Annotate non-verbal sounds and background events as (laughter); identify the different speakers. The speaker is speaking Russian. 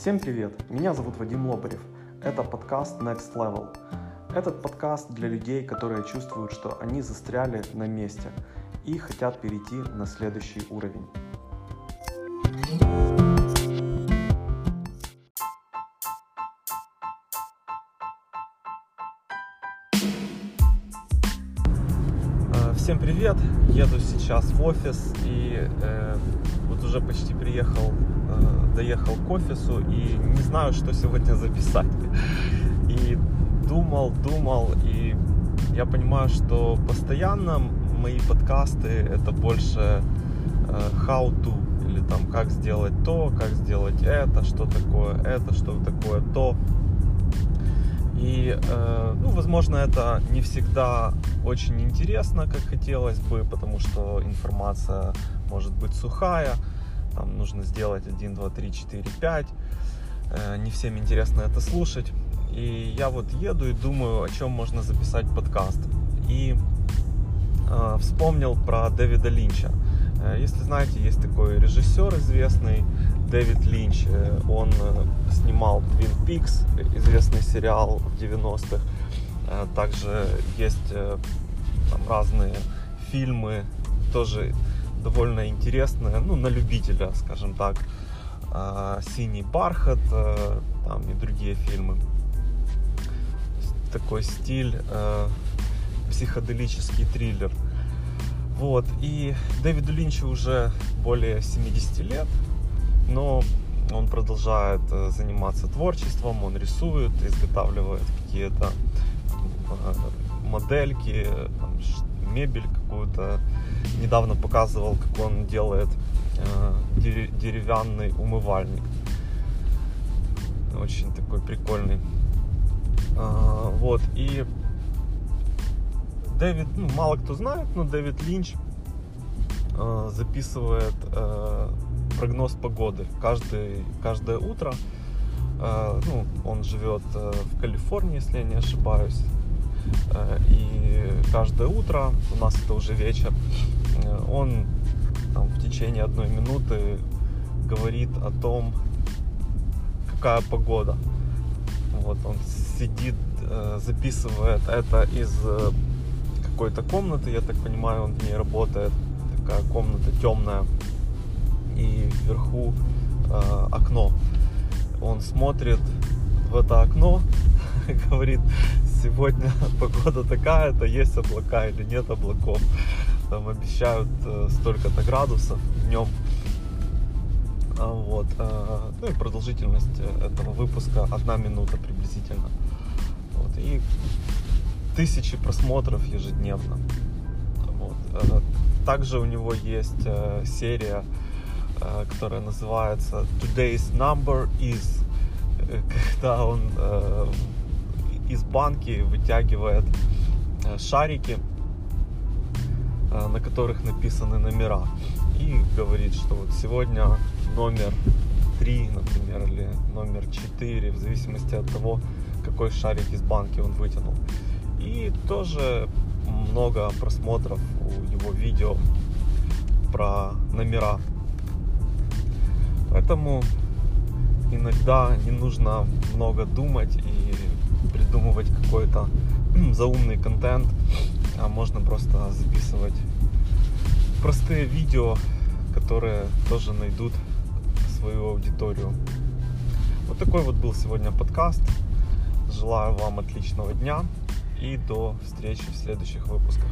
Speaker 1: Всем привет! Меня зовут Вадим Лобарев. Это подкаст Next Level. Этот подкаст для людей, которые чувствуют, что они застряли на месте и хотят перейти на следующий уровень. Э, Всем привет! Еду сейчас в офис и э, вот уже почти приехал, доехал к офису и не знаю, что сегодня записать. И думал, думал, и я понимаю, что постоянно мои подкасты это больше э, how to или там как сделать то, как сделать это, что такое это, что такое то. И, э, ну, возможно, это не всегда очень интересно, как хотелось бы, потому что информация может быть сухая, там нужно сделать 1, 2, 3, 4, 5. Э, не всем интересно это слушать. И я вот еду и думаю, о чем можно записать подкаст. И э, вспомнил про Дэвида Линча. Э, если знаете, есть такой режиссер известный, Дэвид Линч. Э, Он э, снимал Twin Peaks, известный сериал в 90-х. Э, Также есть там разные фильмы, тоже довольно интересные, ну, на любителя, скажем так. Э, «Синий бархат» э, там и другие фильмы. Такой стиль, э, психоделический триллер. Вот, и Дэвиду Линчу уже более 70 лет, но он продолжает э, заниматься творчеством, он рисует, изготавливает какие-то модельки, там, мебель какую-то. Недавно показывал, как он делает э, дере- деревянный умывальник. Очень такой прикольный. А, Вот, и Дэвид, ну, мало кто знает, но Дэвид Линч э, записывает э, прогноз погоды каждый, каждое утро. Э, ну, он живет э, в Калифорнии, если я не ошибаюсь. Э, и каждое утро, у нас это уже вечер, э, он там, в течение одной минуты говорит о том, какая погода. Вот он сидит, э, записывает это из какой-то комнаты, я так понимаю, он в ней работает. Такая комната темная. И вверху э, окно. Он смотрит в это окно (laughs) говорит, сегодня (laughs) погода такая-то, есть облака или нет облаков. Там обещают э, столько-то градусов днем. А Вот. э, Ну и продолжительность э, этого выпуска одна минута приблизительно. Вот. И тысячи просмотров ежедневно. Вот. Также у него есть серия, которая называется Today's Number is, (laughs) когда он э, из банки вытягивает э, шарики, э, на которых написаны номера. И говорит, что вот сегодня номер 3, например, или номер 4, в зависимости от того, какой шарик из банки он вытянул. И тоже много просмотров у его видео про номера. Поэтому иногда не нужно много думать и придумывать какой-то (clears throat) заумный контент, а можно просто записывать простые видео, которые тоже найдут свою аудиторию. Вот такой вот был сегодня подкаст. Желаю вам отличного дня и до встречи в следующих выпусках.